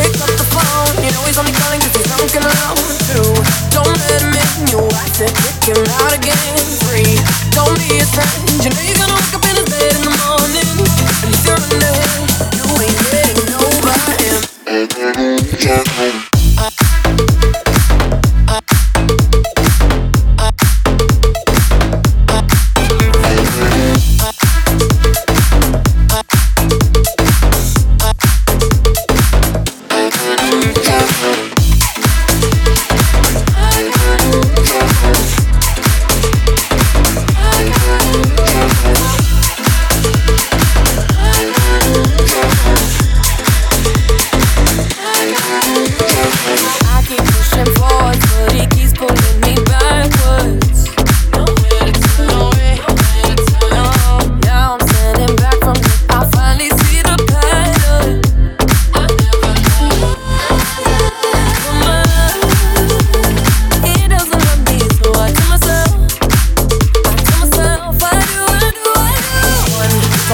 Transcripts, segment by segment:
picked up the phone. You know he's only drunk and alone. Don't let him in. You it, kick him out again. Three, don't be his friend. You gonna wake up in his bed in the morning. And if you're you ain't.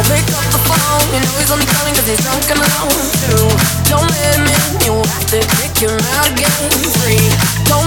pick up the phone. You know he's only calling cause he's drunk and alone too. don't let him in, you have to kick him out again Three, don't